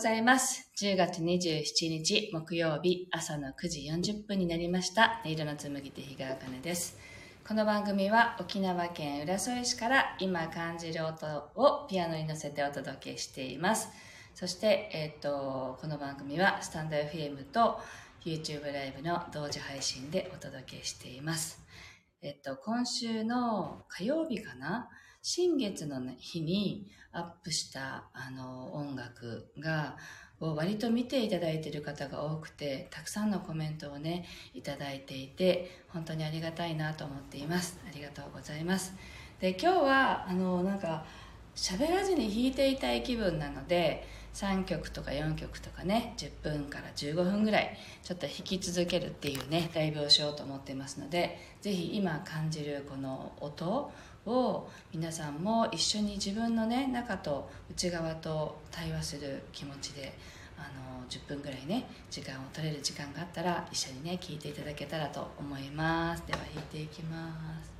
ございます。10月27日木曜日朝の9時40分になりました。音色の紡手日川茜です。この番組は沖縄県浦添市から今感じる音をピアノに乗せてお届けしています。そして、えっと、この番組はスタンド FM と YouTube ライブの同時配信でお届けしています。えっと、今週の火曜日かな新月の日にアップしたあの音楽がを割と見ていただいている方が多くてたくさんのコメントをねいただいていて本当にありがたいなと思っています。ありがとうございます。で今日はあのなんか喋らずに弾いていたい気分なので3曲とか4曲とかね10分から15分ぐらいちょっと弾き続けるっていうねライブをしようと思ってますのでぜひ今感じるこの音を皆さんも一緒に自分のね中と内側と対話する気持ちであの10分ぐらいね時間を取れる時間があったら一緒にね聞いていただけたらと思います。では弾いていきます。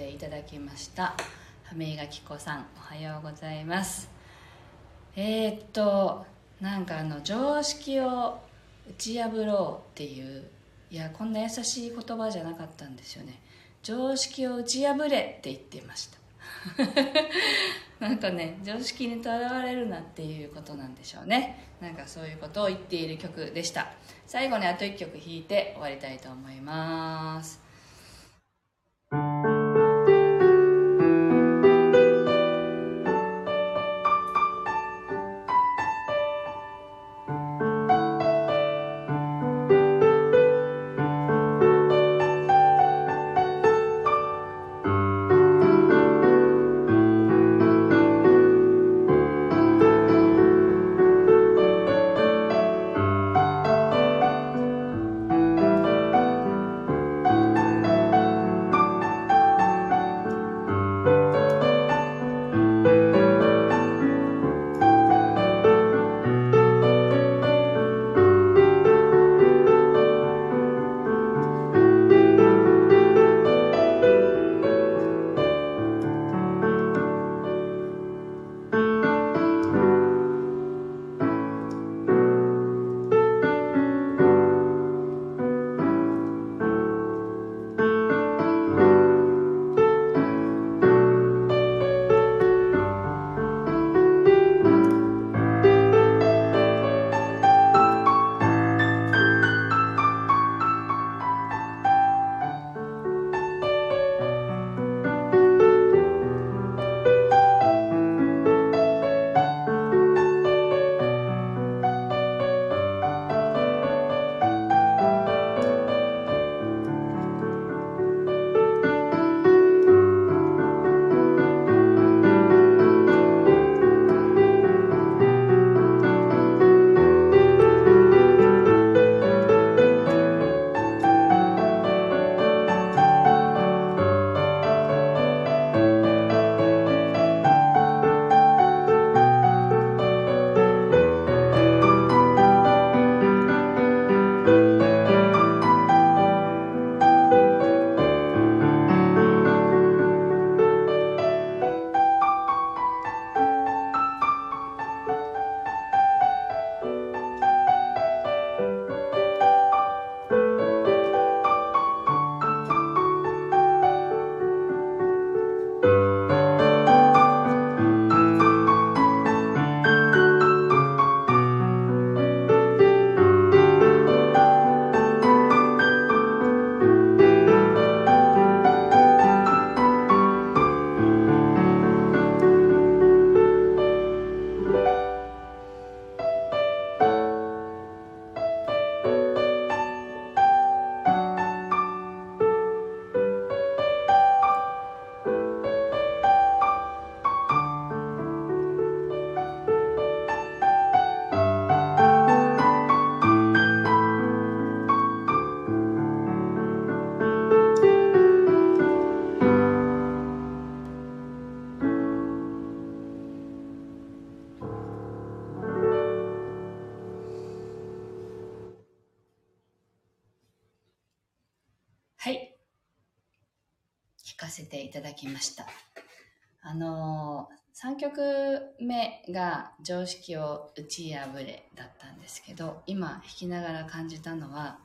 ていただきました。羽垣子さんおはようございます。えー、っとなんかあの常識を打ち破ろうっていういやこんな優しい言葉じゃなかったんですよね。常識を打ち破れって言ってました。なんかね常識にとらわれるなっていうことなんでしょうね。なんかそういうことを言っている曲でした。最後にあと1曲弾いて終わりたいと思います。ていただきました。あのー、3曲目が常識を打ち破れだったんですけど、今弾きながら感じたのは、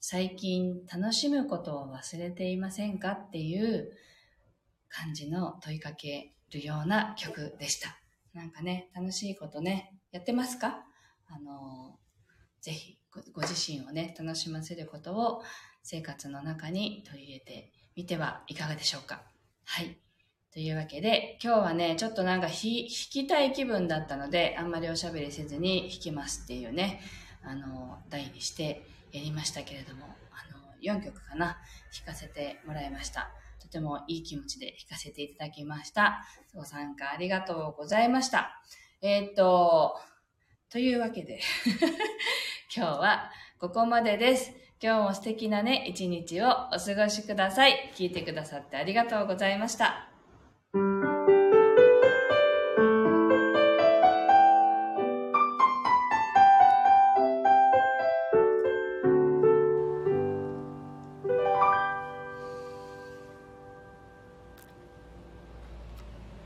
最近楽しむことを忘れていませんかっていう感じの問いかけるような曲でした。なんかね、楽しいことね、やってますか？あのー、ぜひご自身をね、楽しませることを生活の中に取り入れてみてはいかがでしょうか。はい。というわけで、今日はね、ちょっとなんか弾きたい気分だったので、あんまりおしゃべりせずに弾きますっていうね、あの、題にしてやりましたけれども、あの、4曲かな、弾かせてもらいました。とてもいい気持ちで弾かせていただきました。ご参加ありがとうございました。えー、っと、というわけで 今日はここまでです。今日も素敵なね、一日をお過ごしください。聞いてくださってありがとうございました。